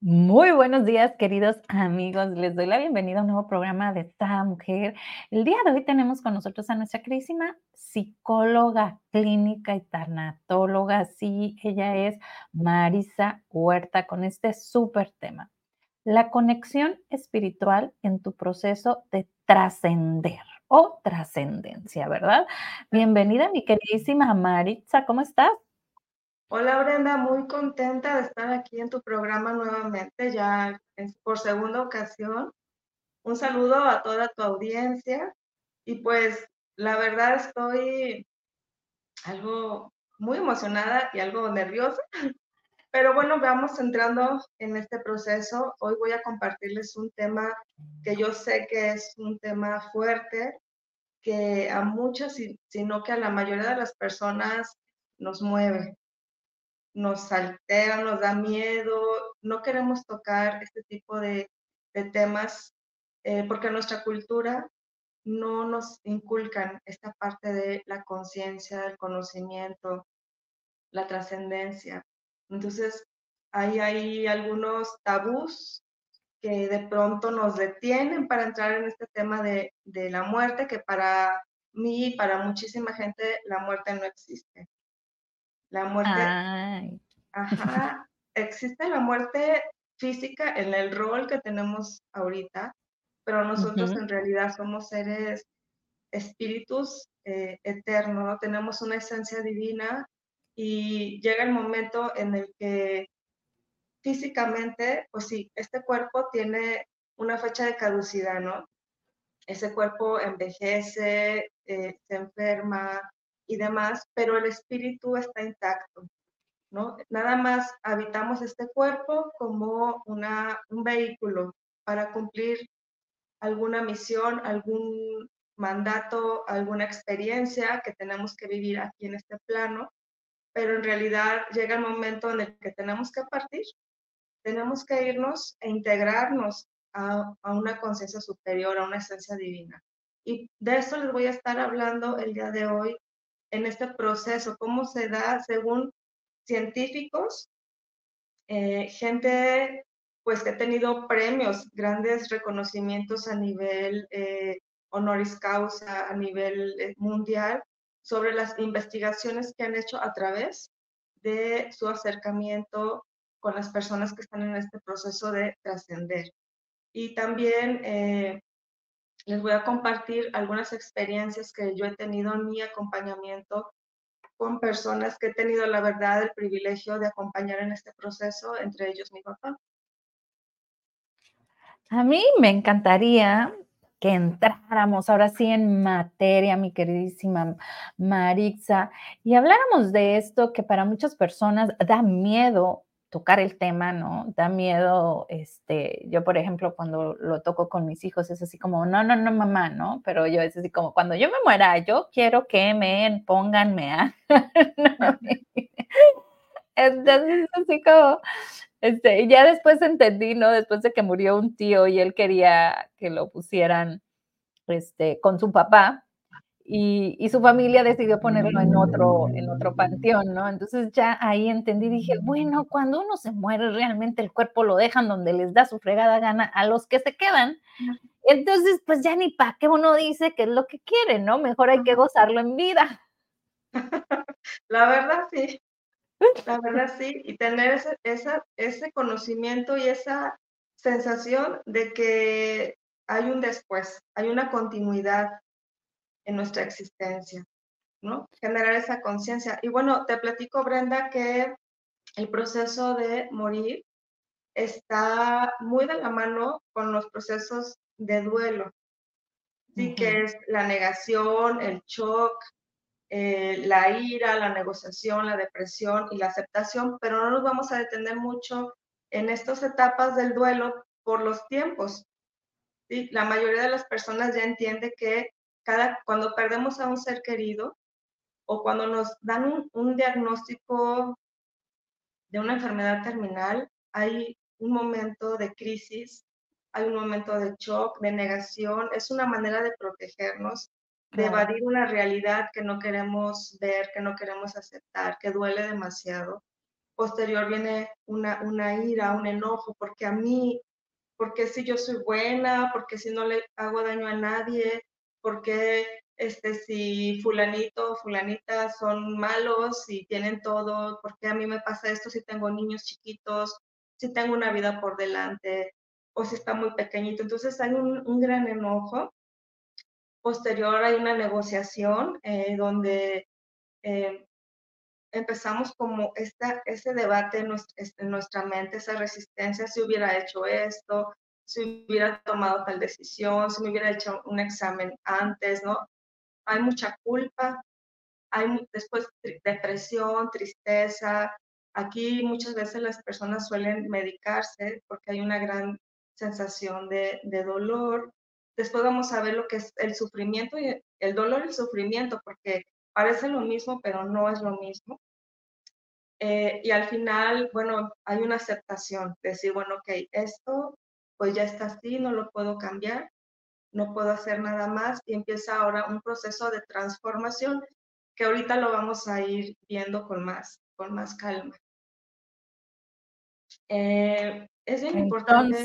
Muy buenos días, queridos amigos. Les doy la bienvenida a un nuevo programa de esta mujer. El día de hoy tenemos con nosotros a nuestra queridísima psicóloga clínica y tanatóloga. Sí, ella es Marisa Huerta con este súper tema. La conexión espiritual en tu proceso de trascender o trascendencia, ¿verdad? Bienvenida, mi queridísima Maritza. ¿Cómo estás? Hola Brenda, muy contenta de estar aquí en tu programa nuevamente, ya por segunda ocasión. Un saludo a toda tu audiencia y pues la verdad estoy algo muy emocionada y algo nerviosa, pero bueno, vamos entrando en este proceso. Hoy voy a compartirles un tema que yo sé que es un tema fuerte, que a muchas, sino que a la mayoría de las personas nos mueve nos altera, nos da miedo, no queremos tocar este tipo de, temas eh, porque nuestra cultura no nos inculcan esta parte de la conciencia, el conocimiento, la trascendencia. Entonces, ahí hay algunos tabús que de pronto nos detienen para entrar en este tema de la muerte, que para mí y para muchísima gente la muerte no existe. La muerte. Ajá. Existe la muerte física en el rol que tenemos ahorita, pero nosotros en realidad somos seres espíritus eh, eternos, ¿no? tenemos una esencia divina y llega el momento en el que físicamente, pues sí, este cuerpo tiene una fecha de caducidad, ¿no? Ese cuerpo envejece, eh, se enferma, y demás, pero el espíritu está intacto, ¿no? Nada más habitamos este cuerpo como una, un vehículo para cumplir alguna misión, algún mandato, alguna experiencia que tenemos que vivir aquí en este plano, pero en realidad llega el momento en el que tenemos que partir, tenemos que irnos e integrarnos a, a una conciencia superior, a una esencia divina. Y de eso les voy a estar hablando el día de hoy en este proceso, cómo se da según científicos, eh, gente pues que ha tenido premios, grandes reconocimientos a nivel eh, honoris causa, a nivel eh, mundial, sobre las investigaciones que han hecho a través de su acercamiento con las personas que están en este proceso de trascender. Y también les voy a compartir algunas experiencias que yo he tenido en mi acompañamiento con personas que he tenido la verdad, el privilegio de acompañar en este proceso, entre ellos mi papá. A mí me encantaría que entráramos ahora sí en materia, mi queridísima Marixa, y habláramos de esto que para muchas personas da miedo tocar el tema, ¿no? Da miedo, este, yo por ejemplo cuando lo toco con mis hijos es así como, no, no, no, mamá, ¿no? Pero yo es así como, cuando yo me muera, yo quiero que me pongan, me Entonces, así como, este, ya después entendí, ¿no? Después de que murió un tío y él quería que lo pusieran, este, con su papá, y, su familia decidió ponerlo en otro, en otro panteón, ¿no? Entonces ya ahí entendí, dije, bueno, cuando uno se muere, realmente el cuerpo lo dejan donde les da su fregada gana a los que se quedan. Entonces, pues ya ni para qué uno dice que es lo que quiere, ¿no? Mejor hay que gozarlo en vida. La verdad, sí. La verdad, sí. Y tener ese, esa, ese conocimiento y esa sensación de que hay un después, hay una continuidad en nuestra existencia, ¿no? Generar esa conciencia. Y bueno, te platico, Brenda, que el proceso de morir está muy de la mano con los procesos de duelo, sí, que es la negación, el shock, eh, la ira, la negociación, la depresión y la aceptación, pero no nos vamos a detener mucho en estas etapas del duelo por los tiempos. ¿sí? La mayoría de las personas ya entiende que cuando perdemos a un ser querido o cuando nos dan un, diagnóstico de una enfermedad terminal, hay un momento de crisis, hay un momento de shock, de negación, es una manera de protegernos, de evadir una realidad que no queremos ver, que no queremos aceptar, que duele demasiado. posterior viene una, una ira, un enojo, porque a mí, porque si yo soy buena, porque si no le hago daño a nadie, porque este, si fulanito o fulanita son malos y tienen todo, porque a mí me pasa esto si tengo niños chiquitos, si tengo una vida por delante o si está muy pequeñito. Entonces hay un, gran enojo. Posterior hay una negociación eh, donde eh, empezamos como esta, ese debate en nuestra, en nuestra mente, esa resistencia, si hubiera hecho esto, si hubiera tomado tal decisión, si me hubiera hecho un examen antes, ¿no? hay mucha culpa, hay después depresión, tristeza. Aquí muchas veces las personas suelen medicarse porque hay una gran sensación de, dolor. Después vamos a ver lo que es el sufrimiento y el dolor y el sufrimiento, porque parece lo mismo, pero no es lo mismo. Eh, y al final, bueno, hay una aceptación, decir, bueno, ok, esto pues ya está así, no lo puedo cambiar, no puedo hacer nada más y empieza ahora un proceso de transformación que ahorita lo vamos a ir viendo con más, con más calma. Eh, es bien importante.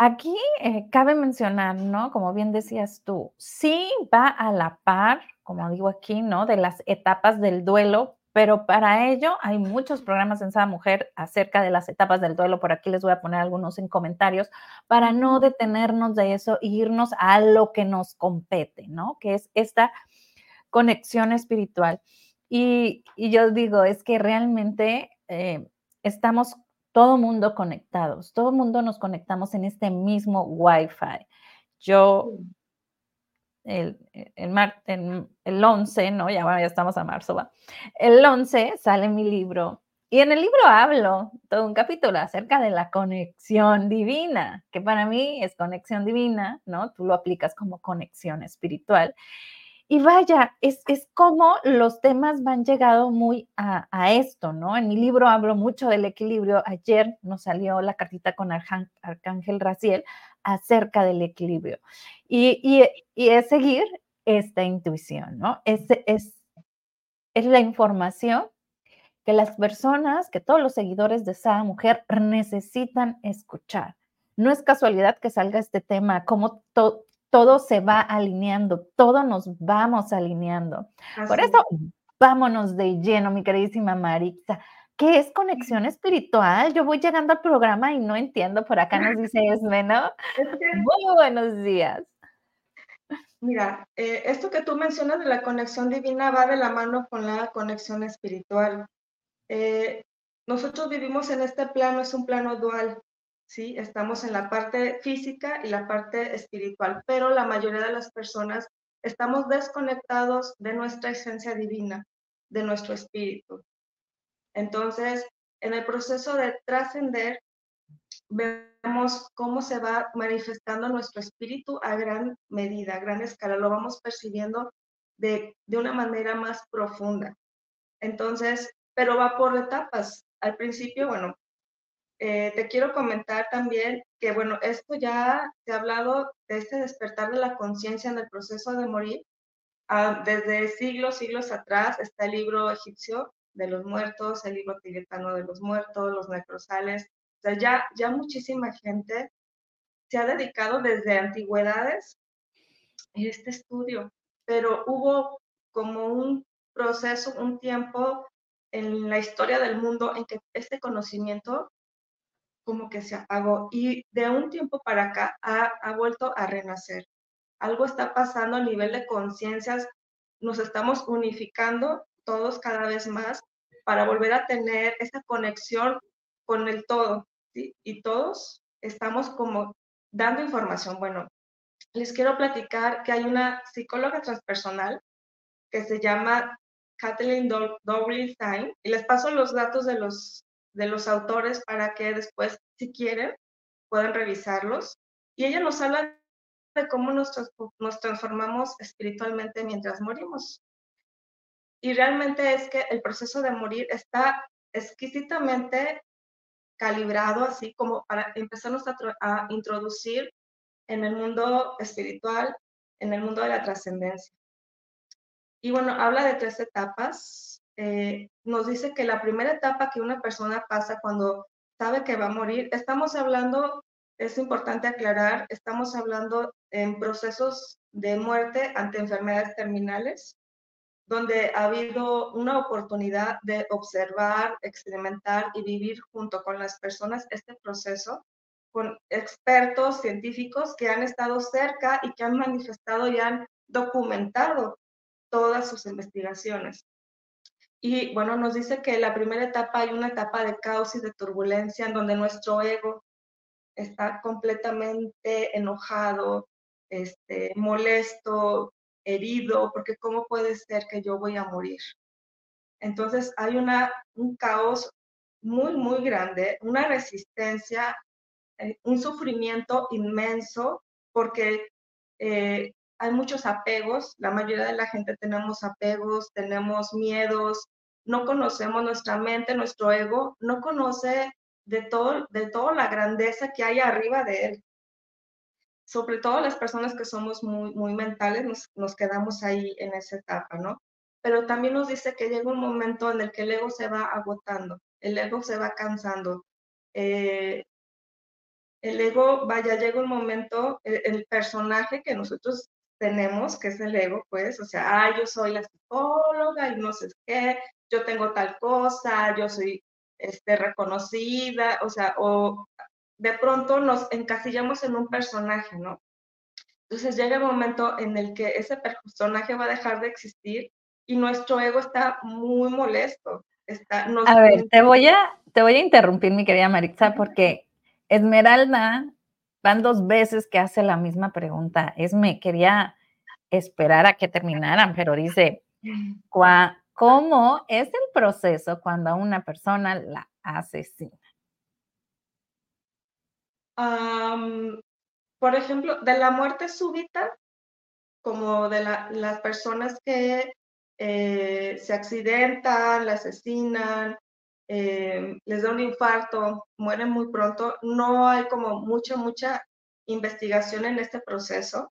Aquí eh, cabe mencionar, ¿no? Como bien decías tú, sí va a la par, como digo aquí, ¿no? De las etapas del duelo, pero para ello hay muchos programas en Sada Mujer acerca de las etapas del duelo. Por aquí les voy a poner algunos en comentarios para no detenernos de eso e irnos a lo que nos compete, ¿no? Que es esta conexión espiritual. Y, yo digo, es que realmente eh, estamos todo mundo conectados, todo mundo nos conectamos en este mismo Wi-Fi. Yo el, el, el, 11, ¿no? Ya, bueno, ya estamos a marzo, va. El 11 sale mi libro y en el libro hablo todo un capítulo acerca de la conexión divina, que para mí es conexión divina, ¿no? Tú lo aplicas como conexión espiritual. Y vaya, es, es como los temas van llegado muy a, a, esto, ¿no? En mi libro hablo mucho del equilibrio. Ayer nos salió la cartita con Arcángel Raciel acerca del equilibrio. Y, y, y, es seguir esta intuición, ¿no? Es, es, es la información que las personas, que todos los seguidores de esa mujer necesitan escuchar. No es casualidad que salga este tema, como todo todo se va alineando, todo nos vamos alineando. Por eso, vámonos de lleno, mi queridísima Marisa. ¿Qué es conexión espiritual? Yo voy llegando al programa y no entiendo. Por acá nos dice Esme, ¿no? Muy buenos días. Mira, eh, esto que tú mencionas de la conexión divina va de la mano con la conexión espiritual. Eh, nosotros vivimos en este plano, es un plano dual. ¿sí? Estamos en la parte física y la parte espiritual, pero la mayoría de las personas estamos desconectados de nuestra esencia divina, de nuestro espíritu. Entonces, en el proceso de trascender, vemos cómo se va manifestando nuestro espíritu a gran medida, a gran escala, lo vamos percibiendo de, de una manera más profunda. Entonces, pero va por etapas. Al principio, bueno, eh, te quiero comentar también que, bueno, esto ya se ha hablado de este despertar de la conciencia en el proceso de morir. Ah, desde siglos, siglos atrás está el libro egipcio de los muertos, el libro tibetano de los muertos, los necrosales. O sea, ya, ya muchísima gente se ha dedicado desde antigüedades a este estudio, pero hubo como un proceso, un tiempo en la historia del mundo en que este conocimiento como que se apagó y de un tiempo para acá ha, ha vuelto a renacer. Algo está pasando a nivel de conciencias, nos estamos unificando todos cada vez más para volver a tener esa conexión con el todo. Y todos estamos como dando información. Bueno, les quiero platicar que hay una psicóloga transpersonal que se llama Kathleen Doublestein y les paso los datos de los de los autores para que después, si quieren, puedan revisarlos. Y ella nos habla de cómo nos, nos transformamos espiritualmente mientras morimos. Y realmente es que el proceso de morir está exquisitamente calibrado, así como para empezarnos a, introducir en el mundo espiritual, en el mundo de la trascendencia. Y bueno, habla de tres etapas eh, nos dice que la primera etapa que una persona pasa cuando sabe que va a morir, estamos hablando, es importante aclarar, estamos hablando en procesos de muerte ante enfermedades terminales, donde ha habido una oportunidad de observar, experimentar y vivir junto con las personas este proceso, con expertos científicos que han estado cerca y que han manifestado y han documentado todas sus investigaciones. Y bueno, nos dice que la primera etapa hay una etapa de caos y de turbulencia en donde nuestro ego está completamente enojado, este, molesto, herido, porque ¿cómo puede ser que yo voy a morir? Entonces hay una, un caos muy, muy grande, una resistencia, eh, un sufrimiento inmenso, porque eh, hay muchos apegos, la mayoría de la gente tenemos apegos, tenemos miedos, no conocemos nuestra mente, nuestro ego, no conoce de todo, de toda la grandeza que hay arriba de él sobre todo las personas que somos muy, muy mentales, nos, quedamos ahí en esa etapa, ¿no? Pero también nos dice que llega un momento en el que el ego se va agotando, el ego se va cansando. Eh, el ego, vaya, llega un momento, el, personaje que nosotros tenemos, que es el ego, pues, o sea, yo soy la psicóloga y no sé qué, yo tengo tal cosa, yo soy este, reconocida, o sea, o de pronto nos encasillamos en un personaje, ¿no? Entonces llega el momento en el que ese personaje va a dejar de existir y nuestro ego está muy molesto. Está, a ver, te voy a, te voy a interrumpir, mi querida Maritza, porque Esmeralda van dos veces que hace la misma pregunta. Esme, quería esperar a que terminaran, pero dice, ¿cómo es el proceso cuando a una persona la asesina? Por ejemplo, de la muerte súbita, como de las personas que eh, se accidentan, la asesinan, eh, les da un infarto, mueren muy pronto, no hay como mucha, mucha investigación en este proceso.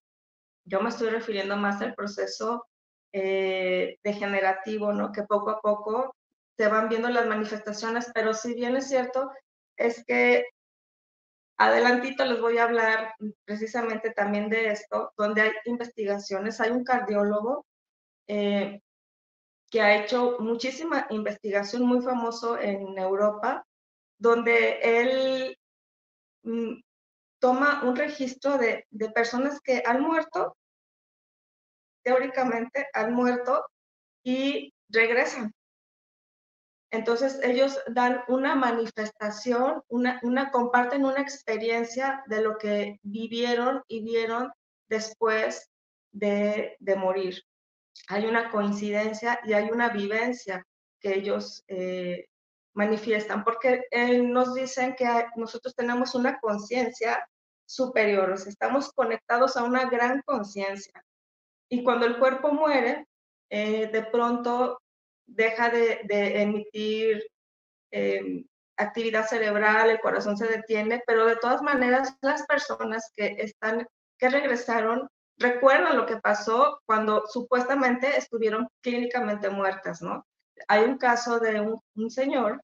Yo me estoy refiriendo más al proceso eh, degenerativo, ¿no? Que poco a poco se van viendo las manifestaciones, pero si bien es cierto, es que Adelantito les voy a hablar precisamente también de esto, donde hay investigaciones. Hay un cardiólogo eh, que ha hecho muchísima investigación, muy famoso en Europa, donde él mm, toma un registro de, de personas que han muerto, teóricamente han muerto y regresan. Entonces ellos dan una manifestación, una, comparten una experiencia de lo que vivieron y vieron después de, morir. Hay una coincidencia y hay una vivencia que ellos eh, manifiestan, porque eh, nos dicen que nosotros tenemos una conciencia superior, o estamos conectados a una gran conciencia. Y cuando el cuerpo muere, eh, de pronto deja de, emitir em, actividad cerebral, el corazón se detiene, pero de todas maneras las personas que están, que regresaron, recuerdan lo que pasó cuando supuestamente estuvieron clínicamente muertas, ¿no? Hay un caso de un, un señor,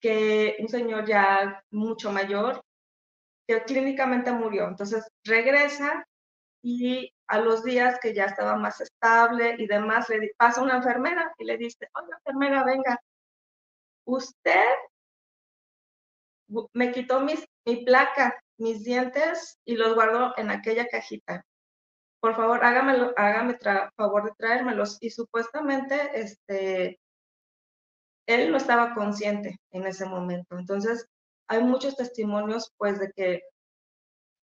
que un señor ya mucho mayor, que clínicamente murió. Entonces regresa y a los días que ya estaba más estable y demás, le pasa una enfermera y le dice, oye, enfermera, venga, usted me quitó mis, mi placa, mis dientes y los guardó en aquella cajita. Por favor, hágamelo, hágame favor de traérmelos. Y supuestamente, este, él no estaba consciente en ese momento. Entonces, hay muchos testimonios, pues, de que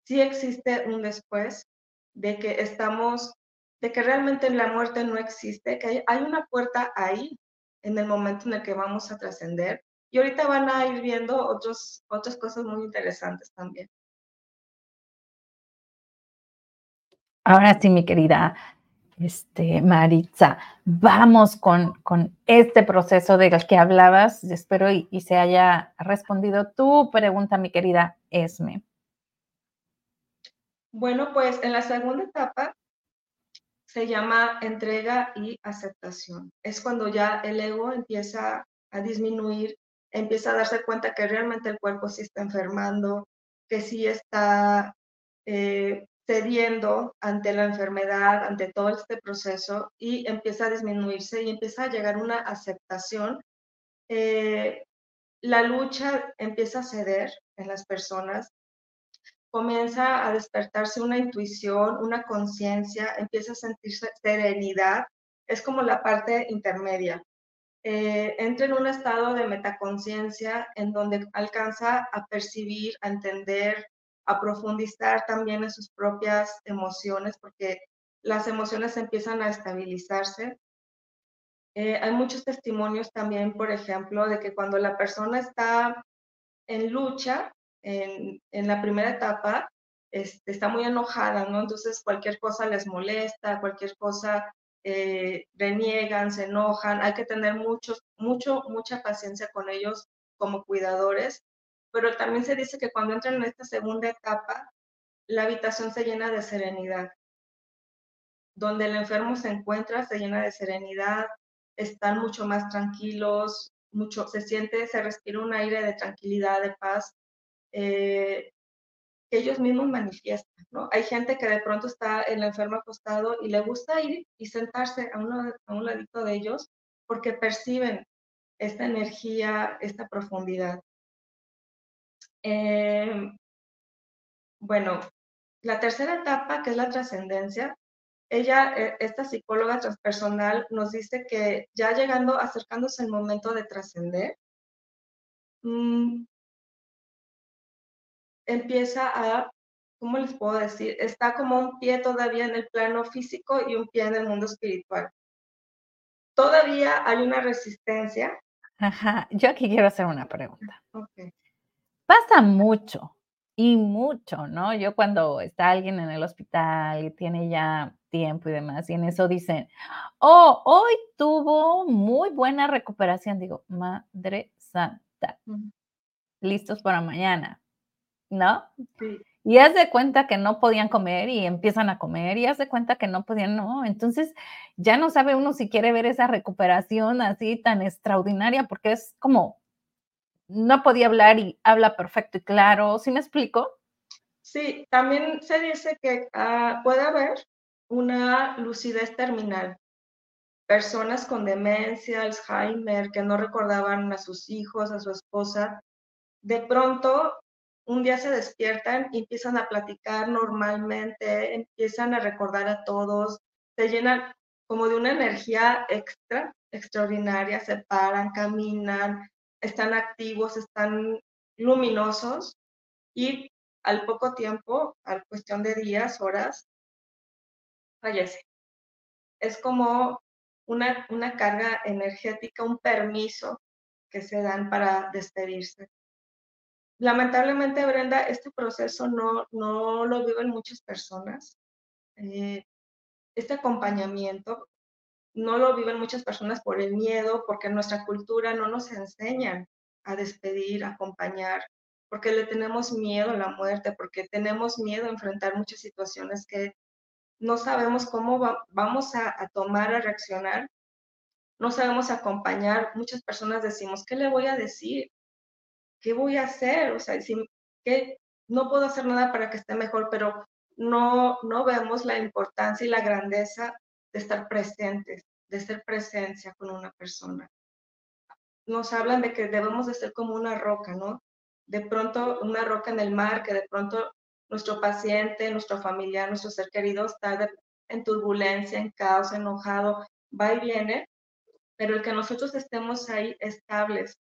sí existe un después, de que estamos, de que realmente la muerte no existe, que hay, una puerta ahí en el momento en el que vamos a trascender. Y ahorita van a ir viendo otros, otras cosas muy interesantes también. Ahora sí, mi querida este, Maritza, vamos con, con, este proceso del que hablabas. Espero y, y, se haya respondido tu pregunta, mi querida Esme. Bueno, pues en la segunda etapa se llama entrega y aceptación. Es cuando ya el ego empieza a disminuir, empieza a darse cuenta que realmente el cuerpo sí está enfermando, que sí está eh, cediendo ante la enfermedad, ante todo este proceso y empieza a disminuirse y empieza a llegar una aceptación. Eh, la lucha empieza a ceder en las personas, comienza a despertarse una intuición, una conciencia, empieza a sentirse serenidad, es como la parte intermedia. Eh, entra en un estado de metaconciencia en donde alcanza a percibir, a entender, a profundizar también en sus propias emociones, porque las emociones empiezan a estabilizarse. Eh, hay muchos testimonios también, por ejemplo, de que cuando la persona está en lucha, en, la primera etapa, este, está muy enojada, ¿no? Entonces cualquier cosa les molesta, cualquier cosa eh, reniegan, se enojan. Hay que tener mucho, mucho, mucha paciencia con ellos como cuidadores pero también se dice que cuando entran en esta segunda etapa, la habitación se llena de serenidad. Donde el enfermo se encuentra, se llena de serenidad, están mucho más tranquilos, mucho, se siente, se respira un aire de tranquilidad, de paz, eh, ellos mismos manifiestan, ¿no? Hay gente que de pronto está el enfermo acostado y le gusta ir y sentarse a, a un ladito de ellos porque perciben esta energía, esta profundidad. Eh, bueno, la tercera etapa, que es la trascendencia, ella, eh, esta psicóloga transpersonal, nos dice que ya llegando, acercándose el momento de trascender, mm, empieza a, ¿cómo les puedo decir? Está como un pie todavía en el plano físico y un pie en el mundo espiritual. Todavía hay una resistencia. Ajá, yo aquí quiero hacer una pregunta. Okay. Pasa mucho y mucho, ¿no? Yo cuando está alguien en el hospital y tiene ya tiempo y demás, y en eso dicen, oh, hoy tuvo muy buena recuperación, digo, Madre Santa, listos para mañana, ¿no? Y haz de cuenta que no podían comer y empiezan a comer y haz de cuenta que no podían, no. Entonces ya no sabe uno si quiere ver esa recuperación así tan extraordinaria porque es como no podía hablar y habla perfecto y claro. ¿Sí me explico? Sí, también se dice que ah, puede haber una lucidez terminal. Personas con demencia, Alzheimer, que no recordaban a sus hijos, a su esposa, de pronto un día se despiertan y empiezan a platicar normalmente, empiezan a recordar a todos, se llenan como de una energía extra, extraordinaria, se paran, caminan, están activos, están luminosos y al poco tiempo, a cuestión de días, horas, fallece. Es como una, una carga energética, un permiso que se dan para despedirse. Lamentablemente, Brenda, este proceso no, no lo viven muchas personas. Eh, este acompañamiento no lo viven muchas personas por el miedo, porque nuestra cultura no nos enseñan a despedir, a acompañar, porque le tenemos miedo a la muerte, porque tenemos miedo a enfrentar muchas situaciones que no sabemos cómo vamos a, tomar, a reaccionar, no sabemos acompañar. Muchas personas decimos, ¿qué le voy a decir? ¿Qué voy a hacer? O sea, si, que no puedo hacer nada para que esté mejor, pero no, no vemos la importancia y la grandeza de estar presentes, de ser presencia con una persona. Nos hablan de que debemos de ser como una roca, ¿no? De pronto una roca en el mar, que de pronto nuestro paciente, nuestro familiar, nuestro ser querido está en turbulencia, en caos, enojado, va y viene, pero el que nosotros estemos ahí estables,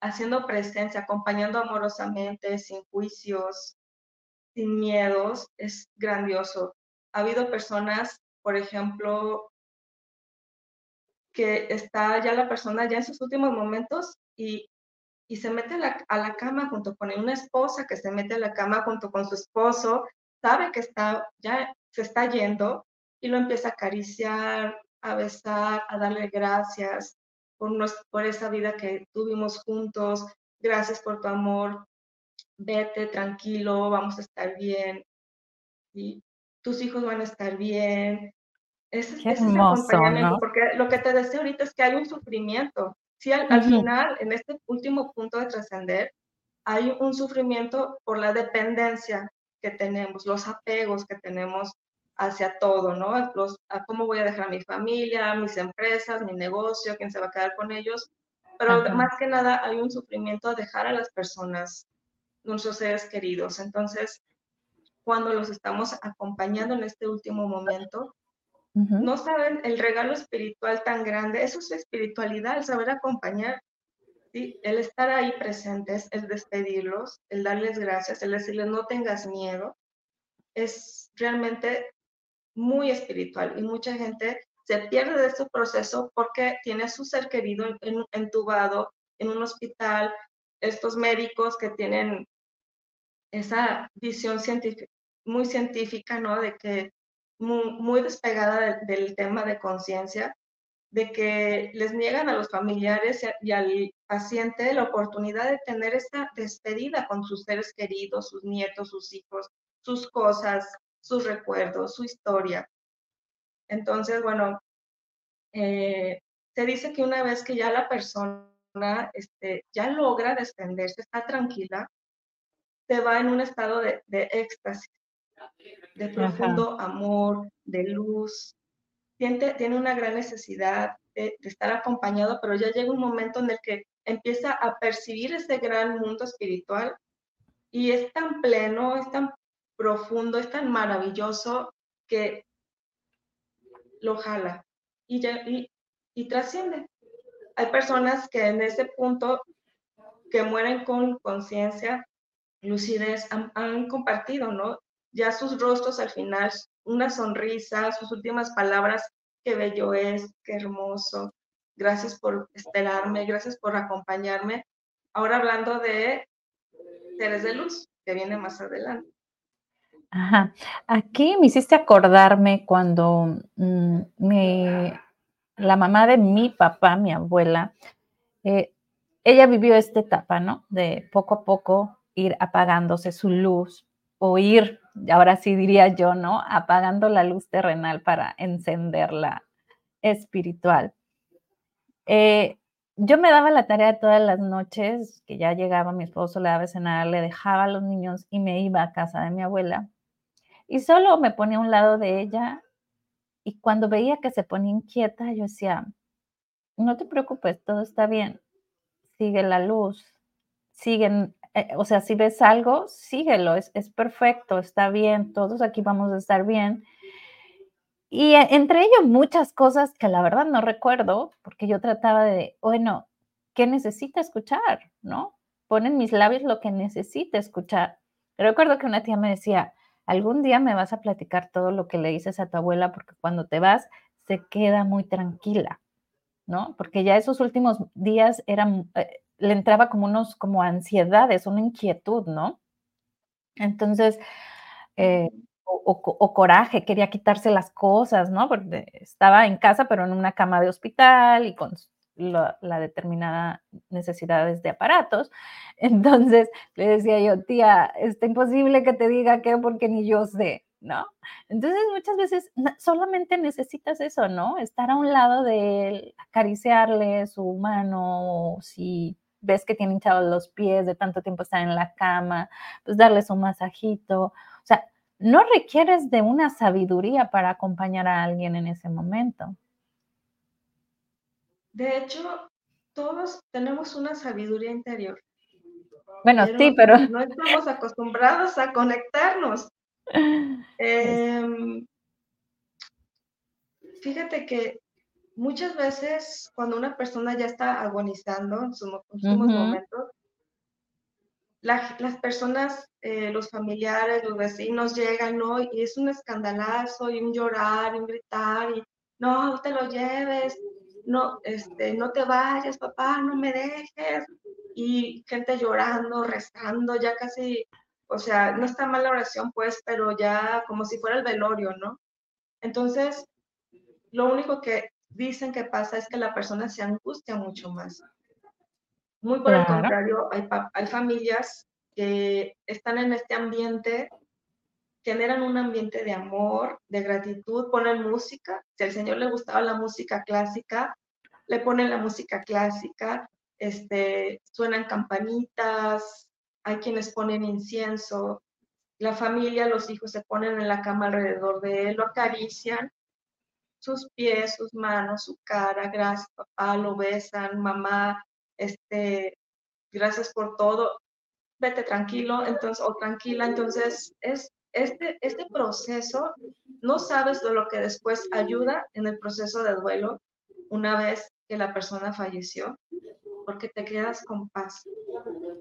haciendo presencia, acompañando amorosamente, sin juicios, sin miedos, es grandioso. Ha habido personas por ejemplo, que está ya la persona ya en sus últimos momentos y, y se mete a la, a la, cama junto con una esposa que se mete a la cama junto con su esposo, sabe que está, ya se está yendo y lo empieza a acariciar, a besar, a darle gracias por, por esa vida que tuvimos juntos, gracias por tu amor, vete tranquilo, vamos a estar bien, y tus hijos van a estar bien, ese, es acompañamiento, porque lo que te decía ahorita es que hay un sufrimiento. Si al, final, en este último punto de trascender, hay un sufrimiento por la dependencia que tenemos, los apegos que tenemos hacia todo, ¿no? Los, a cómo voy a dejar a mi familia, mis empresas, mi negocio, quién se va a quedar con ellos. Pero más que nada hay un sufrimiento a dejar a las personas, nuestros seres queridos. Entonces, cuando los estamos acompañando en este último momento, no saben el regalo espiritual tan grande. Eso es espiritualidad, el saber acompañar. ¿sí? El estar ahí presentes, el despedirlos, el darles gracias, el decirles no tengas miedo, es realmente muy espiritual y mucha gente se pierde de este proceso porque tiene a su ser querido entubado en un hospital, estos médicos que tienen esa visión científica, muy científica, ¿no? De que muy, despegada del tema de conciencia, de que les niegan a los familiares y al paciente la oportunidad de tener esa despedida con sus seres queridos, sus nietos, sus hijos, sus cosas, sus recuerdos, su historia. Entonces, bueno, eh, se dice que una vez que ya la persona este, ya logra desprenderse, está tranquila, se va en un estado de, éxtasis, de profundo amor, de luz. Tiene, tiene una gran necesidad de, de, estar acompañado, pero ya llega un momento en el que empieza a percibir ese gran mundo espiritual y es tan pleno, es tan profundo, es tan maravilloso que lo jala y, y, y trasciende. Hay personas que en ese punto que mueren con conciencia, lucidez, han, han, compartido, ¿no? Ya sus rostros al final, una sonrisa, sus últimas palabras, qué bello es, qué hermoso, gracias por esperarme, gracias por acompañarme. Ahora hablando de seres de luz, que viene más adelante. Aquí me hiciste acordarme cuando mm, la mamá de mi papá, mi abuela, eh, ella vivió esta etapa, ¿no? De poco a poco ir apagándose su luz o ir, ahora sí diría yo, ¿no? Apagando la luz terrenal para encenderla espiritual. Eh, yo me daba la tarea todas las noches, que ya llegaba mi esposo, le daba a cenar, le dejaba a los niños y me iba a casa de mi abuela y solo me ponía a un lado de ella y cuando veía que se ponía inquieta, yo decía, no te preocupes, todo está bien, sigue la luz, siguen, eh, o sea, si ves algo, síguelo, es, es perfecto, está bien, todos aquí vamos a estar bien. Y eh, entre ellos muchas cosas que la verdad no recuerdo, porque yo trataba de, bueno, ¿qué necesita escuchar? ¿No? Ponen mis labios lo que necesita escuchar. Recuerdo que una tía me decía, algún día me vas a platicar todo lo que le dices a tu abuela porque cuando te vas se queda muy tranquila, ¿no? Porque ya esos últimos días eran, eh, le entraba como unos, como ansiedades, una inquietud, ¿no? Entonces, eh, o, o, coraje, quería quitarse las cosas, ¿no? Porque estaba en casa, pero en una cama de hospital y con la, determinada necesidades de aparatos. Entonces le decía yo, tía, está imposible que te diga qué porque ni yo sé, ¿no? Entonces muchas veces solamente necesitas eso, ¿no? Estar a un lado de él, acariciarle su mano, si ves que tiene hinchados los pies de tanto tiempo estar en la cama, pues darles un masajito. O sea, no requieres de una sabiduría para acompañar a alguien en ese momento. De hecho, todos tenemos una sabiduría interior. Bueno, sí, pero... No estamos acostumbrados a conectarnos. Em, fíjate que muchas veces cuando una persona ya está agonizando en sus últimos momentos, las personas, eh, los familiares, los vecinos llegan, ¿no? Y es un escandalazo y un llorar y un gritar y no te lo lleves, no, este, no te vayas, papá, no me dejes. Y gente llorando, rezando, ya casi, o sea, no está mal la oración, pues, pero ya como si fuera el velorio, ¿no? Entonces, lo único que dicen que pasa es que la persona se angustia mucho más. Muy por el contrario, hay, hay familias que están en este ambiente generan un ambiente de amor, de gratitud, ponen música. Si al Señor le gustaba la música clásica, le ponen la música clásica, este, suenan campanitas, hay quienes ponen incienso, la familia, los hijos se ponen en la cama alrededor de él, lo acarician, sus pies, sus manos, su cara, gracias papá, lo besan, mamá, este, gracias por todo, vete tranquilo, entonces, o tranquila, entonces es este, este proceso, no sabes de lo que después ayuda en el proceso de duelo una vez que la persona falleció, porque te quedas con paz,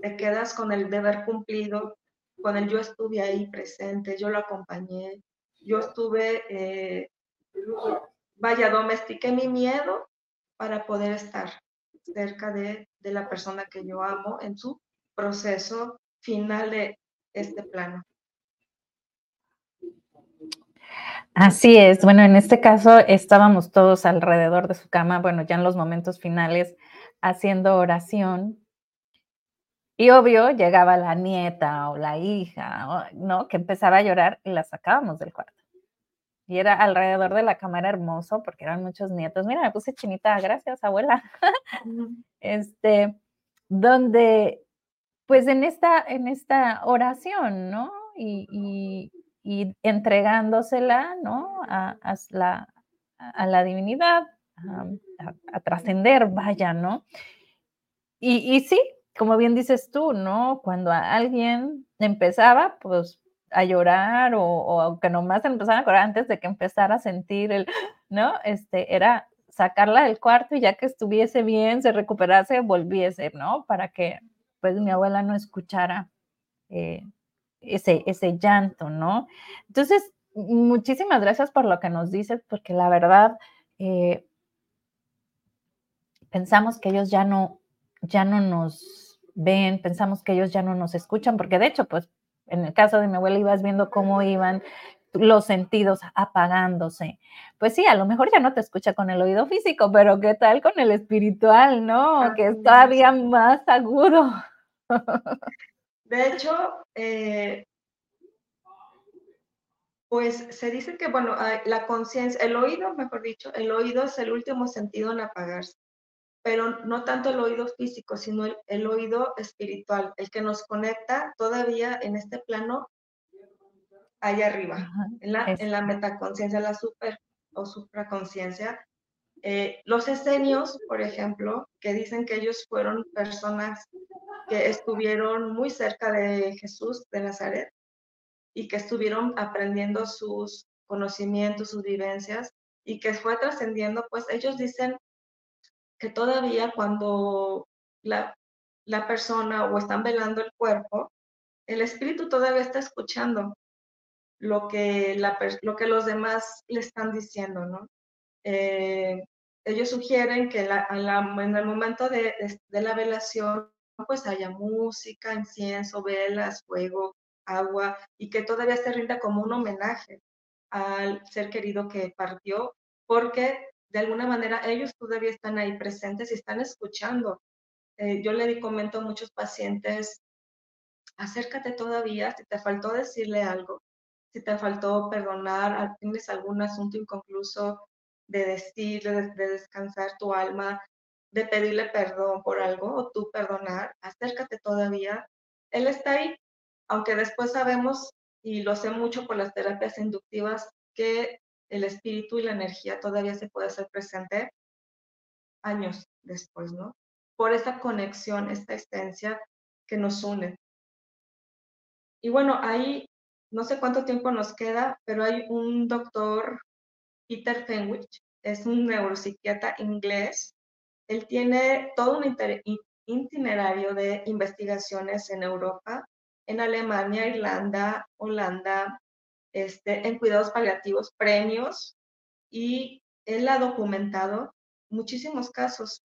te quedas con el deber cumplido, con el yo estuve ahí presente, yo lo acompañé, yo estuve, eh, vaya, domestiqué mi miedo para poder estar cerca de, de la persona que yo amo en su proceso final de este plano. Así es. Bueno, en este caso estábamos todos alrededor de su cama, bueno, ya en los momentos finales, haciendo oración. Y obvio, llegaba la nieta o la hija, ¿no? Que empezaba a llorar y la sacábamos del cuarto. Y era alrededor de la cama, era hermoso porque eran muchos nietos. Mira, me puse chinita, gracias, abuela. este, donde, pues en esta, en esta oración, ¿no? y, y entregándosela, ¿no? A, la, a la, divinidad, a, trascender, vaya, ¿no? Y, sí, como bien dices tú, ¿no? Cuando alguien empezaba, pues a llorar o, o aunque nomás empezara a llorar antes de que empezara a sentir el, ¿no? Este, era sacarla del cuarto y ya que estuviese bien, se recuperase, volviese, ¿no? Para que, pues, mi abuela no escuchara eh, ese, ese llanto, ¿no? Entonces, muchísimas gracias por lo que nos dices, porque la verdad, eh, pensamos que ellos ya no, ya no nos ven, pensamos que ellos ya no nos escuchan, porque de hecho, pues en el caso de mi abuela ibas viendo cómo iban los sentidos apagándose. Pues sí, a lo mejor ya no te escucha con el oído físico, pero ¿qué tal con el espiritual, no? Que es todavía más agudo. De hecho, eh, pues se dice que, bueno, la conciencia, el oído, mejor dicho, el oído es el último sentido en apagarse, pero no tanto el oído físico, sino el, oído espiritual, el que nos conecta todavía en este plano allá arriba, en la, en la metaconciencia, la super o supraconciencia. Eh, los esenios, por ejemplo, que dicen que ellos fueron personas que estuvieron muy cerca de Jesús de Nazaret y que estuvieron aprendiendo sus conocimientos, sus vivencias y que fue trascendiendo, pues ellos dicen que todavía cuando la, la persona o están velando el cuerpo, el espíritu todavía está escuchando lo que, la, lo que los demás le están diciendo, ¿no? Eh, ellos sugieren que la, en el momento de, de, la velación pues haya música, incienso, velas, fuego, agua y que todavía se rinda como un homenaje al ser querido que partió, porque de alguna manera ellos todavía están ahí presentes y están escuchando. Eh, yo le comento a muchos pacientes, acércate todavía, si te faltó decirle algo, si te faltó perdonar, tienes algún asunto inconcluso de decirle, de descansar tu alma, de pedirle perdón por algo o tú perdonar, acércate todavía. Él está ahí, aunque después sabemos, y lo sé mucho por las terapias inductivas, que el espíritu y la energía todavía se puede hacer presente años después, ¿no? Por esa conexión, esta esencia que nos une. Y bueno, ahí no sé cuánto tiempo nos queda, pero hay un doctor, Peter Fenwick, es un neuropsiquiatra inglés él tiene todo un itinerario de investigaciones en Europa, en Alemania, Irlanda, Holanda, este, en cuidados paliativos, premios, y él ha documentado muchísimos casos.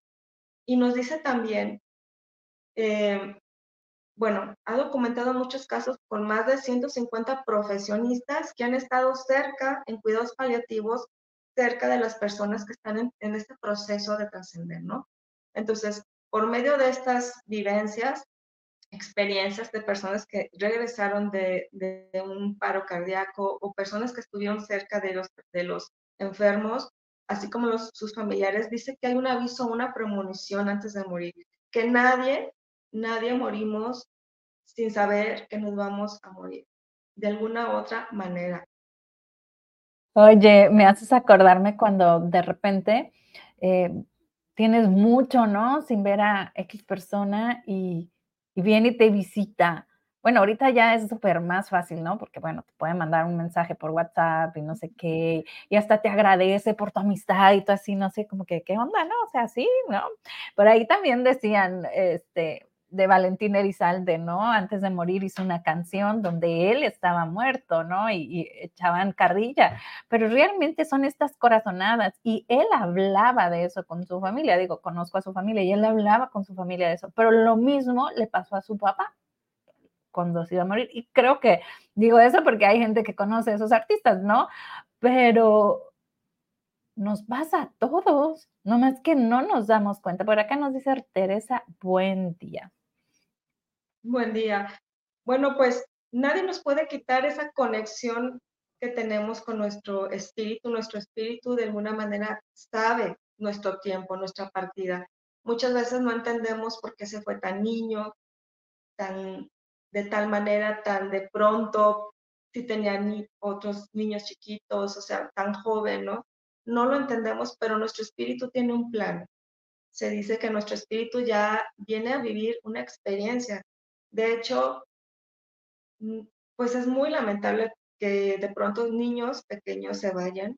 Y nos dice también, eh, bueno, ha documentado muchos casos con más de 150 profesionistas que han estado cerca en cuidados paliativos cerca de las personas que están en, este proceso de trascender, ¿no? Entonces, por medio de estas vivencias, experiencias de personas que regresaron de, un paro cardíaco o personas que estuvieron cerca de los, enfermos, así como sus familiares, dice que hay un aviso, una premonición antes de morir, que nadie, nadie morimos sin saber que nos vamos a morir, de alguna otra manera. Oye, me haces acordarme cuando de repente eh, tienes mucho, ¿no? Sin ver a X persona y viene y te visita. Bueno, ahorita ya es súper más fácil, ¿no? Porque, bueno, te puede mandar un mensaje por WhatsApp y no sé qué, y hasta te agradece por tu amistad y todo así, no sé, como que, ¿qué onda, no? O sea, sí, ¿no? Por ahí también decían, este, de Valentín Elizalde, ¿no? Antes de morir hizo una canción donde él estaba muerto, ¿no? Y, echaban carrilla, pero realmente son estas corazonadas y él hablaba de eso con su familia, digo, conozco a su familia y él hablaba con su familia de eso, pero lo mismo le pasó a su papá cuando se iba a morir y creo que digo eso porque hay gente que conoce a esos artistas, ¿no? Pero nos pasa a todos, nomás que no nos damos cuenta. Por acá nos dice Teresa, buen día. Buen día. Bueno, pues nadie nos puede quitar esa conexión que tenemos con nuestro espíritu. Nuestro espíritu de alguna manera sabe nuestro tiempo, nuestra partida. Muchas veces no entendemos por qué se fue tan niño, tan de tal manera, tan de pronto, si tenía otros niños chiquitos, o sea, tan joven, ¿no? No lo entendemos, pero nuestro espíritu tiene un plan. Se dice que nuestro espíritu ya viene a vivir una experiencia de hecho, mm, pues es muy lamentable que de pronto niños pequeños se vayan,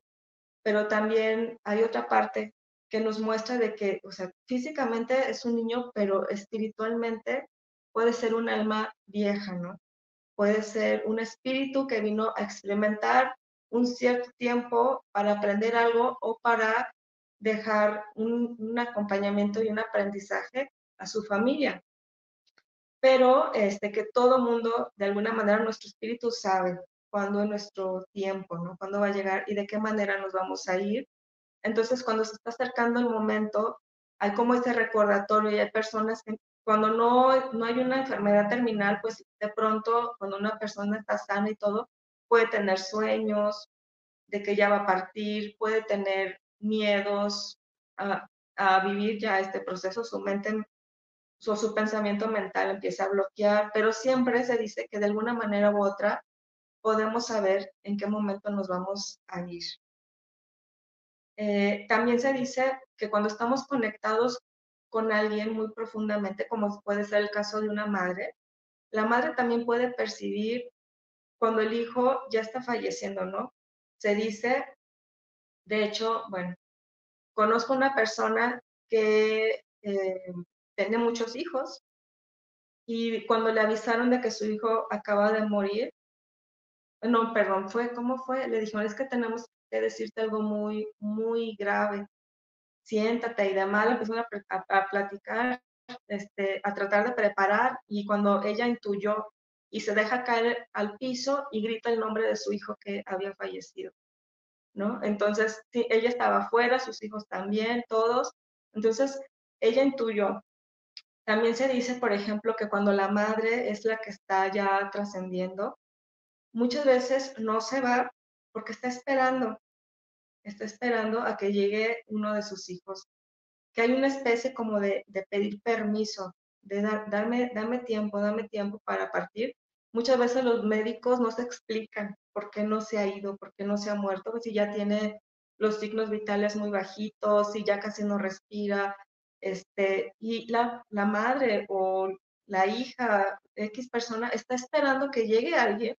pero también hay otra parte que nos muestra de que, o sea, físicamente es un niño, pero espiritualmente puede ser un alma vieja, ¿no? Puede ser un espíritu que vino a experimentar un cierto tiempo para aprender algo o para dejar un, un acompañamiento y un aprendizaje a su familia pero este, que todo mundo, de alguna manera, nuestro espíritu sabe cuándo es nuestro tiempo, ¿no? Cuándo va a llegar y de qué manera nos vamos a ir. Entonces, cuando se está acercando el momento, hay como ese recordatorio y hay personas que cuando no, no hay una enfermedad terminal, pues de pronto, cuando una persona está sana y todo, puede tener sueños de que ya va a partir, puede tener miedos a, a vivir ya este proceso, su mente su, su pensamiento mental empieza a bloquear, pero siempre se dice que de alguna manera u otra podemos saber en qué momento nos vamos a ir. Eh, también se dice que cuando estamos conectados con alguien muy profundamente, como puede ser el caso de una madre, la madre también puede percibir cuando el hijo ya está falleciendo, ¿no? Se dice, de hecho, bueno, conozco una persona que eh, tiene muchos hijos y cuando le avisaron de que su hijo acaba de morir, no, perdón, fue, ¿cómo fue? Le dijeron, es que tenemos que decirte algo muy, muy grave. Siéntate y de mal empezaron a, a, platicar, este, a tratar de preparar y cuando ella intuyó y se deja caer al piso y grita el nombre de su hijo que había fallecido, ¿no? Entonces, ella estaba afuera, sus hijos también, todos. Entonces, ella intuyó también se dice, por ejemplo, que cuando la madre es la que está ya trascendiendo, muchas veces no se va porque está esperando, está esperando a que llegue uno de sus hijos, que hay una especie como de, pedir permiso, de darme, dame tiempo, dame tiempo para partir. Muchas veces los médicos no se explican por qué no se ha ido, por qué no se ha muerto, si ya tiene los signos vitales muy bajitos, si ya casi no respira, este, y la, la madre o la hija, X persona, está esperando que llegue alguien,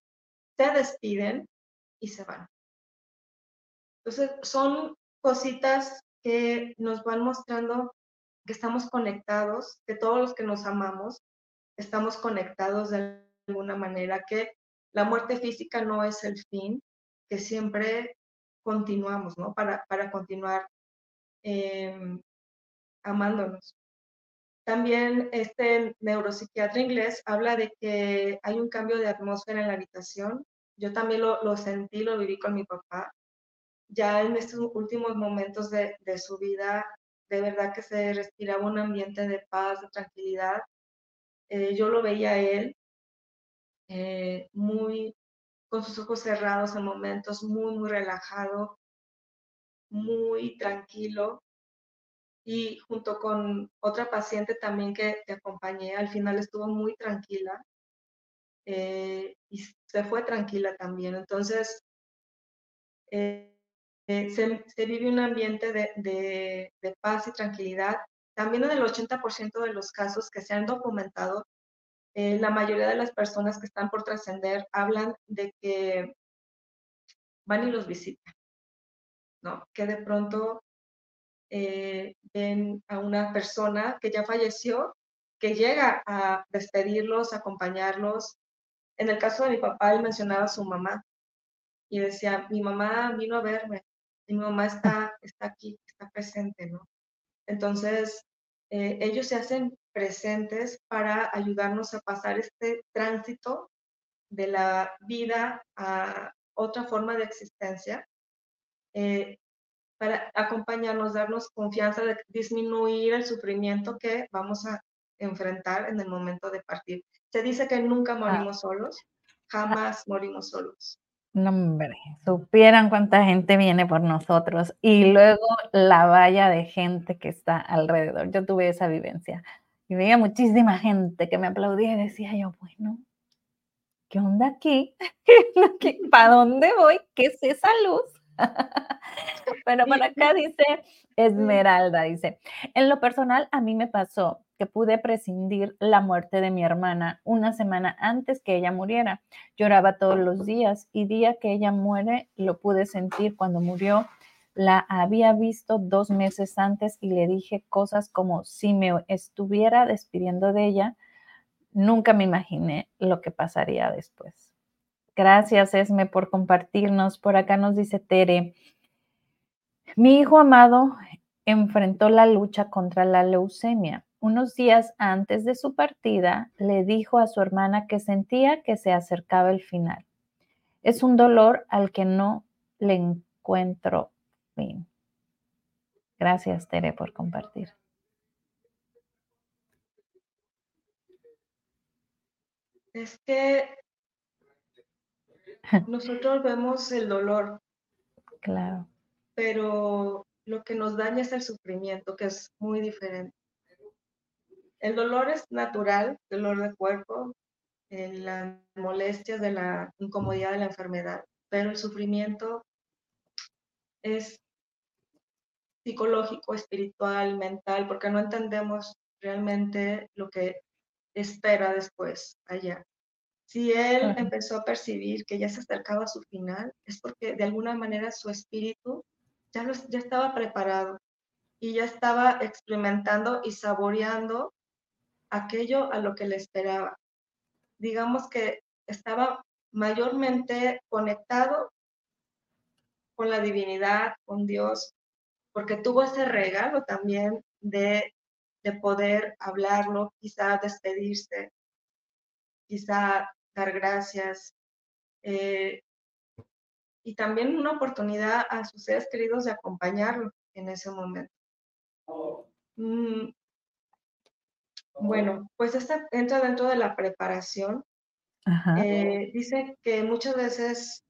se despiden y se van. Entonces, son cositas que nos van mostrando que estamos conectados, que todos los que nos amamos estamos conectados de alguna manera, que la muerte física no es el fin, que siempre continuamos, ¿no? Para, para continuar eh, amándonos. También este neuropsiquiatra inglés habla de que hay un cambio de atmósfera en la habitación. Yo también lo, sentí, lo viví con mi papá. Ya en estos últimos momentos de, de su vida, de verdad que se respiraba un ambiente de paz, de tranquilidad. eh, yo lo veía él eh, muy con sus ojos cerrados en momentos, muy, muy relajado, muy tranquilo. Y junto con otra paciente también que, te acompañé, al final estuvo muy tranquila eh, y se fue tranquila también. Entonces, eh, se, vive un ambiente de, de, paz y tranquilidad. También en el 80% de los casos que se han documentado, eh, la mayoría de las personas que están por trascender hablan de que van y los visitan, ¿no? Que de pronto eh, ven a una persona que ya falleció, que llega a despedirlos, acompañarlos. En el caso de mi papá, él mencionaba a su mamá y decía, mi mamá vino a verme, mi mamá está, está aquí, está presente, ¿no? Entonces, eh, ellos se hacen presentes para ayudarnos a pasar este tránsito de la vida a otra forma de existencia, eh, para acompañarnos, darnos confianza de disminuir el sufrimiento que vamos a enfrentar en el momento de partir. Se dice que nunca ah. morimos solos, jamás morimos solos. No, hombre, supieran cuánta gente viene por nosotros y luego la valla de gente que está alrededor. Yo tuve esa vivencia y veía muchísima gente que me aplaudía y decía yo, bueno, ¿qué onda aquí? ¿Para dónde voy? ¿Qué es esa luz? Bueno, por acá dice Esmeralda, dice, en lo personal a mí me pasó que pude prescindir la muerte de mi hermana una semana antes que ella muriera. Lloraba todos los días y día que ella muere lo pude sentir cuando murió. La había visto dos meses antes y le dije cosas como si me estuviera despidiendo de ella. Nunca me imaginé lo que pasaría después. Gracias, Esme, por compartirnos. Por acá nos dice Tere. Mi hijo amado enfrentó la lucha contra la leucemia. Unos días antes de su partida, le dijo a su hermana que sentía que se acercaba el final. Es un dolor al que no le encuentro fin. Gracias, Tere, por compartir. Es que nosotros vemos el dolor. Claro. Pero lo que nos daña es el sufrimiento, que es muy diferente. El dolor es natural, dolor de cuerpo, las molestias de la incomodidad de la enfermedad, pero el sufrimiento es psicológico, espiritual, mental, porque no entendemos realmente lo que espera después allá. Si él empezó a percibir que ya se acercaba a su final, es porque de alguna manera su espíritu ya, ya estaba preparado y ya estaba experimentando y saboreando aquello a lo que le esperaba. Digamos que estaba mayormente conectado con la divinidad, con Dios, porque tuvo ese regalo también de, de poder hablarlo, quizá despedirse, quizá dar gracias. Eh, y también una oportunidad a sus seres queridos de acompañarlo en ese momento. Mm, bueno, pues esta entra dentro de la preparación. Eh, dice que muchas veces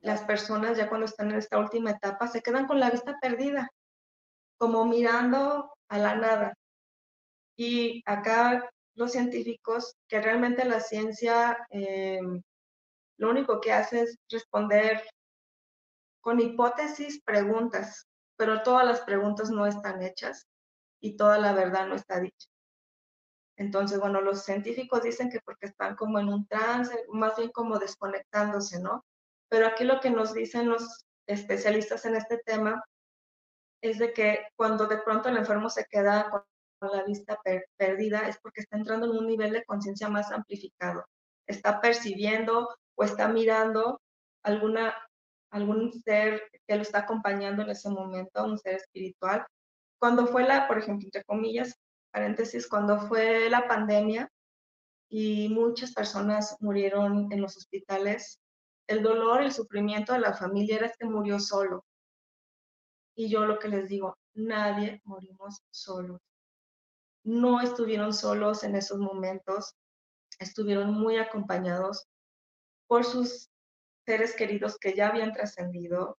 las personas ya cuando están en esta última etapa se quedan con la vista perdida, como mirando a la nada. Y acá los científicos que realmente la ciencia eh, lo único que hace es responder con hipótesis, preguntas, pero todas las preguntas no están hechas y toda la verdad no está dicha. Entonces, bueno, los científicos dicen que porque están como en un trance, más bien como desconectándose, ¿no? Pero aquí lo que nos dicen los especialistas en este tema es de que cuando de pronto el enfermo se queda con la vista perdida es porque está entrando en un nivel de conciencia más amplificado. Está percibiendo o está mirando alguna, algún ser que lo está acompañando en ese momento, un ser espiritual. Cuando fue la, por ejemplo, entre comillas, paréntesis, cuando fue la pandemia y muchas personas murieron en los hospitales, el dolor, el sufrimiento de la familia era que murió solo. Y yo lo que les digo, nadie morimos solos no estuvieron solos en esos momentos. estuvieron muy acompañados por sus seres queridos que ya habían trascendido,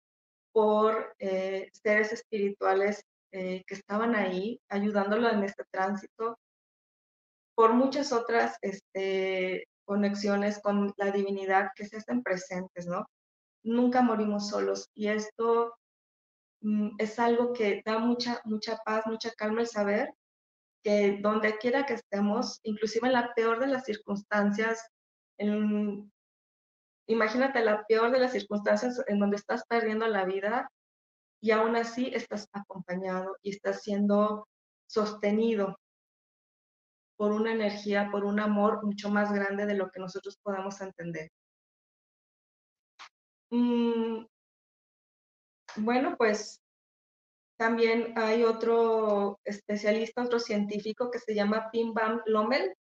por eh, seres espirituales eh, que estaban ahí ayudándolo en este tránsito, por muchas otras este, conexiones con la divinidad que se hacen presentes, ¿no? Nunca morimos solos y esto mm, es algo que da mucha, mucha paz, mucha calma el saber que donde quiera que estemos, inclusive en la peor de las circunstancias, imagínate la peor de las circunstancias en donde estás perdiendo la vida y aún así estás acompañado y estás siendo sostenido por una energía, por un amor mucho más grande de lo que nosotros podamos entender. Mm, bueno, pues también hay otro especialista, otro científico que se llama Pim Bam Lommel,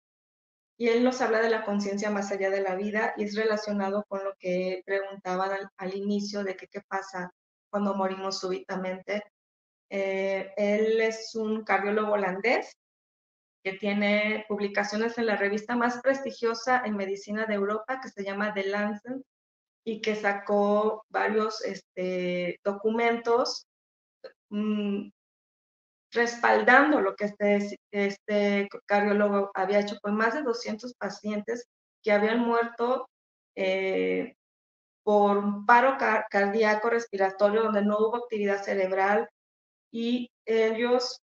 y él nos habla de la conciencia más allá de la vida y es relacionado con lo que preguntaban al, inicio de que qué pasa cuando morimos súbitamente. Eh, él es un cardiólogo holandés que tiene publicaciones en la revista más prestigiosa en medicina de Europa que se llama The Lancet y que sacó varios este, documentos mm, respaldando lo que este, este cardiólogo había hecho con más de 200 pacientes que habían muerto eh, por paro cardíaco respiratorio donde no hubo actividad cerebral y ellos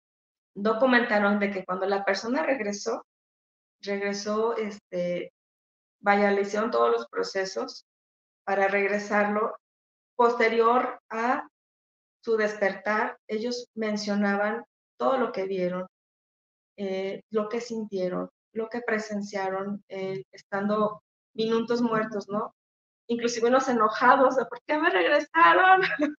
documentaron de que cuando la persona regresó, regresó, este, vaya, le hicieron todos los procesos para regresarlo. Posterior a su despertar, ellos mencionaban todo lo que vieron, eh, lo que sintieron, lo que presenciaron, eh, estando minutos muertos, ¿no? Inclusive unos enojados de por qué me regresaron.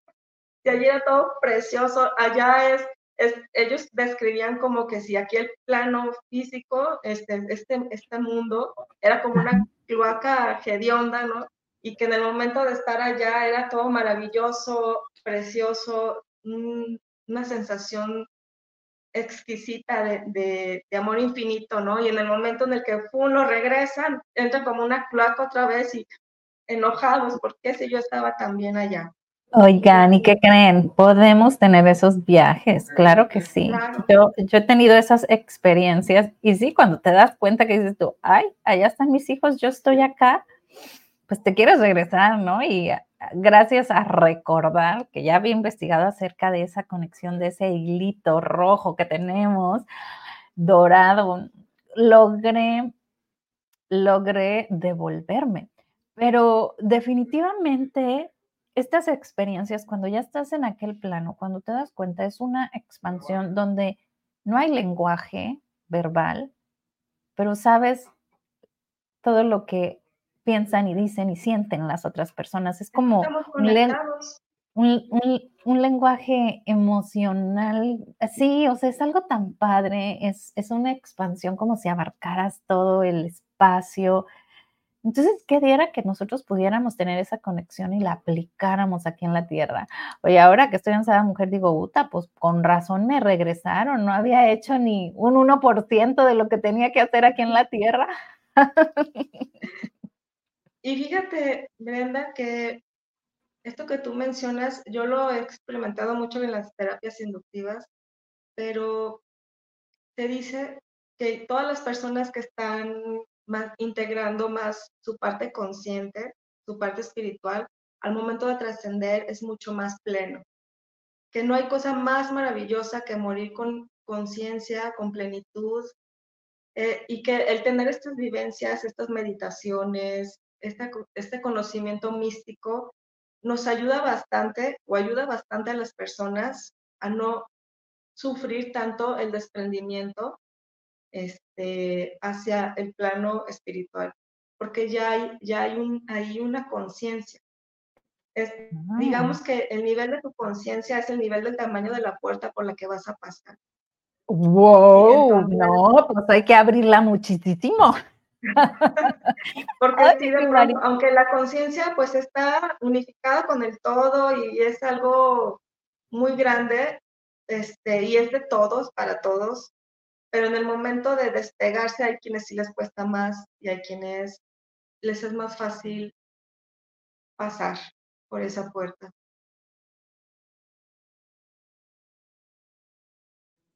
y allí era todo precioso. Allá es, es, ellos describían como que si aquí el plano físico, este, este, este mundo, era como una cloaca hedionda, ¿no? Y que en el momento de estar allá era todo maravilloso, precioso, una sensación exquisita de, amor infinito, ¿no? Y en el momento en el que uno regresan, entra como una cloaca otra vez y enojados, porque si yo estaba también allá? Oigan, ¿y qué creen? Podemos tener esos viajes, claro que sí. Yo, yo he tenido esas experiencias y sí, cuando te das cuenta que dices tú, ay, allá están mis hijos, yo estoy acá, pues te quieres regresar, ¿no? Y gracias a recordar que ya había investigado acerca de esa conexión, de ese hilito rojo que tenemos, dorado, logré, logré devolverme. Pero definitivamente estas experiencias, cuando ya estás en aquel plano, cuando te das cuenta, es una expansión donde no hay lenguaje verbal, pero sabes todo lo que piensan y dicen y sienten las otras personas. Es como un, un, lenguaje emocional. Sí, o sea, es algo tan padre, es, es una expansión como si abarcaras todo el espacio. Entonces, ¿qué diera que nosotros pudiéramos tener esa conexión y la aplicáramos aquí en la Tierra? Oye, ahora que estoy en Sada Mujer, digo, Uta, pues con razón me regresaron, no había hecho ni un 1% de lo que tenía que hacer aquí en la Tierra. Y fíjate, Brenda, que esto que tú mencionas, yo lo he experimentado mucho en las terapias inductivas, pero te dice que todas las personas que están integrando más su parte consciente, su parte espiritual, al momento de trascender es mucho más pleno. Que no hay cosa más maravillosa que morir con conciencia, con plenitud, eh, y que el tener estas vivencias, estas meditaciones, este, conocimiento místico nos ayuda bastante o ayuda bastante a las personas a no sufrir tanto el desprendimiento este, hacia el plano espiritual, porque ya hay, ya hay, un, hay una conciencia. Digamos ah. que el nivel de tu conciencia es el nivel del tamaño de la puerta por la que vas a pasar. ¡Wow! no, pues hay que abrirla muchísimo. Porque aunque la conciencia pues está unificada con el todo y es algo muy grande, este, y es de todos, para todos, pero en el momento de despegarse hay quienes sí les cuesta más y hay quienes les es más fácil pasar por esa puerta.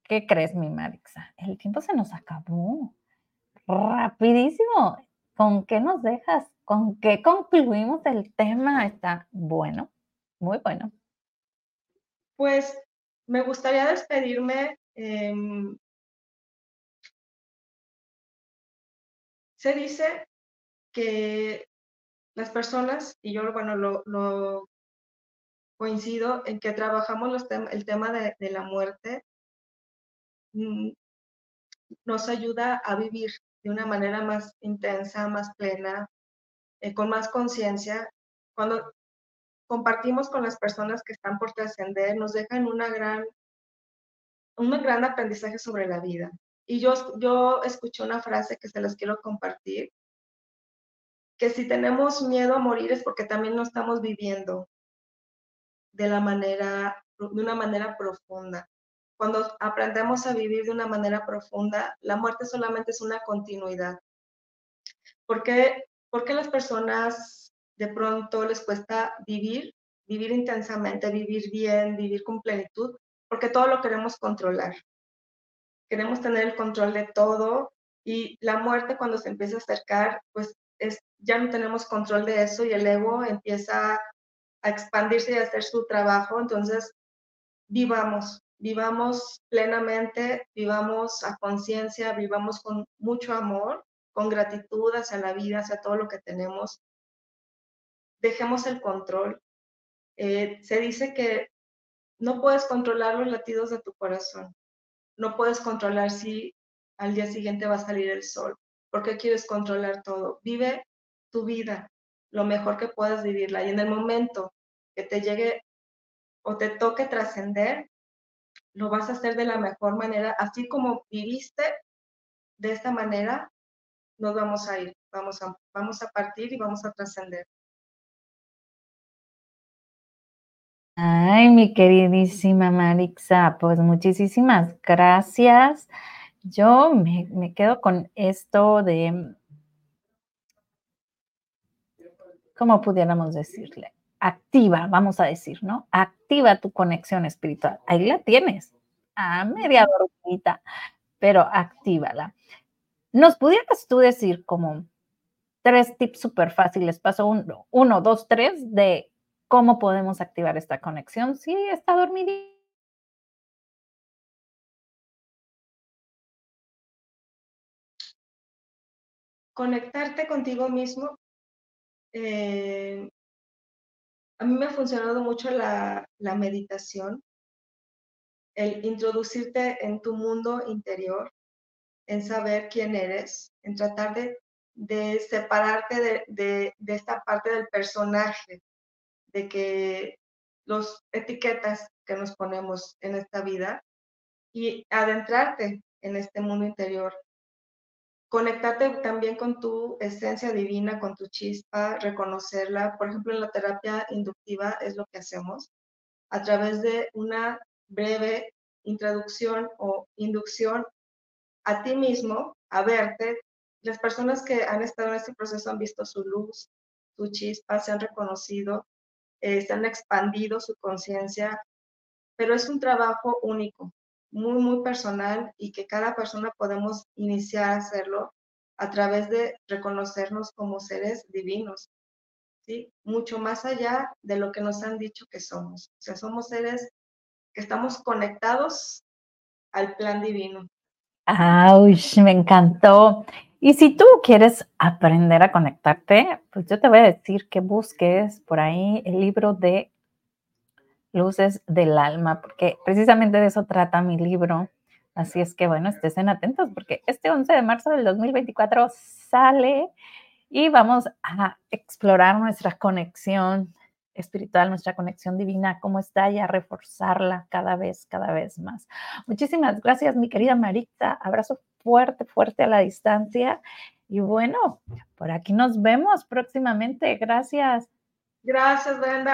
¿Qué crees, mi Marixa? El tiempo se nos acabó. Rapidísimo. ¿Con qué nos dejas? ¿Con qué concluimos el tema? Está bueno, muy bueno. Pues me gustaría despedirme. Em, se dice que las personas, y yo, bueno, lo, coincido en que trabajamos el tema de, la muerte, mm, nos ayuda a vivir de una manera más intensa, más plena, eh, con más conciencia. Cuando compartimos con las personas que están por trascender, nos dejan una gran, un gran aprendizaje sobre la vida. Y yo, yo escuché una frase que se las quiero compartir, que si tenemos miedo a morir es porque también no estamos viviendo de la manera, de una manera profunda. Cuando aprendemos a vivir de una manera profunda, la muerte solamente es una continuidad. ¿Por qué, ¿Por qué las personas de pronto les cuesta vivir, vivir intensamente, vivir bien, vivir con plenitud? Porque todo lo queremos controlar. Queremos tener el control de todo y la muerte cuando se empieza a acercar, pues es, ya no tenemos control de eso y el ego empieza a expandirse y a hacer su trabajo. Entonces, vivamos, vivamos plenamente, vivamos a conciencia, vivamos con mucho amor, con gratitud hacia la vida, hacia todo lo que tenemos. Dejemos el control. Eh, se dice que no puedes controlar los latidos de tu corazón. No puedes controlar si al día siguiente va a salir el sol. ¿Por qué quieres controlar todo? Vive tu vida lo mejor que puedas vivirla. Y en el momento que te llegue o te toque trascender, lo vas a hacer de la mejor manera, así como viviste de esta manera, nos vamos a ir, vamos a, vamos a partir y vamos a trascender. Ay, mi queridísima Marixa, pues muchísimas gracias. Yo me, me quedo con esto de, ¿cómo pudiéramos decirle? Activa, vamos a decir, ¿no? Activa tu conexión espiritual. Ahí la tienes, a media dormita, pero actívala. ¿Nos pudieras tú decir como tres tips súper fáciles, paso uno, uno, dos, tres, de cómo podemos activar esta conexión si está dormida? Conectarte contigo mismo eh, a mí me ha funcionado mucho la, meditación, el introducirte en tu mundo interior, en saber quién eres, en tratar de, separarte de, esta parte del personaje, de que los etiquetas que nos ponemos en esta vida y adentrarte en este mundo interior, conectarte también con tu esencia divina, con tu chispa, reconocerla. Por ejemplo, en la terapia inductiva es lo que hacemos a través de una breve introducción o inducción a ti mismo, a verte. Las personas que han estado en este proceso han visto su luz, su chispa, se han reconocido, eh, se han expandido su conciencia, pero es un trabajo único muy, muy personal y que cada persona podemos iniciar a hacerlo a través de reconocernos como seres divinos, ¿sí? Mucho más allá de lo que nos han dicho que somos. O sea, somos seres que estamos conectados al plan divino. ¡Ay, me encantó! Y si tú quieres aprender a conectarte, pues yo te voy a decir que busques por ahí el libro de Luces del Alma, porque precisamente de eso trata mi libro. Así es que bueno, estén atentos porque este 11 de marzo del 2024 sale y vamos a explorar nuestra conexión espiritual, nuestra conexión divina, cómo está y a reforzarla cada vez, cada vez más. Muchísimas gracias, mi querida Marita. Abrazo fuerte, fuerte a la distancia. Y bueno, por aquí nos vemos próximamente. Gracias. Gracias, Brenda.